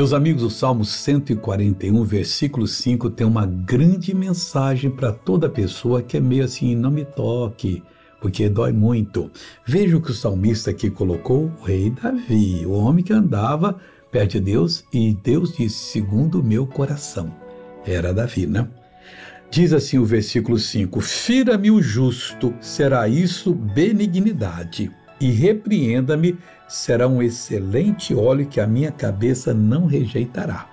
Meus amigos, o Salmo 141, versículo 5 tem uma grande mensagem para toda pessoa que é meio assim, não me toque, porque dói muito. Veja o que o salmista aqui colocou, o rei Davi, o homem que andava perto de Deus e Deus disse, segundo o meu coração. Era Davi, né? Diz assim o versículo 5: Fira-me o justo, será isso benignidade, e repreenda-me, será um excelente óleo que a minha cabeça não rejeitará.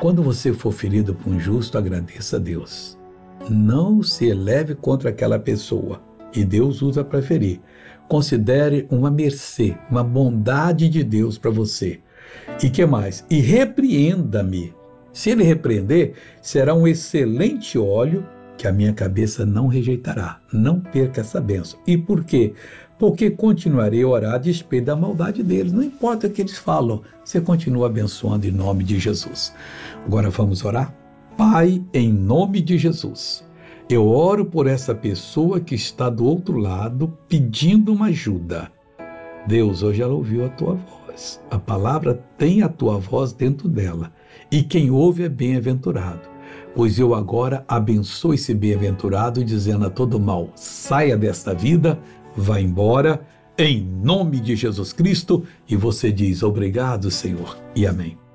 Quando você for ferido por um justo, agradeça a Deus. Não se eleve contra aquela pessoa, e Deus usa para ferir. Considere uma mercê, uma bondade de Deus para você. E que mais? E repreenda-me. Se ele repreender, será um excelente óleo que a minha cabeça não rejeitará. Não perca essa benção. E por quê? Porque continuarei a orar a despeito da maldade deles. Não importa o que eles falam, você continua abençoando em nome de Jesus. Agora vamos orar? Pai, em nome de Jesus, eu oro por essa pessoa que está do outro lado pedindo uma ajuda. Deus, hoje ela ouviu a tua voz. A palavra tem a tua voz dentro dela. E quem ouve é bem-aventurado pois eu agora abençoo esse bem-aventurado, dizendo a todo mal: saia desta vida, vá embora, em nome de Jesus Cristo, e você diz: obrigado, Senhor, e amém.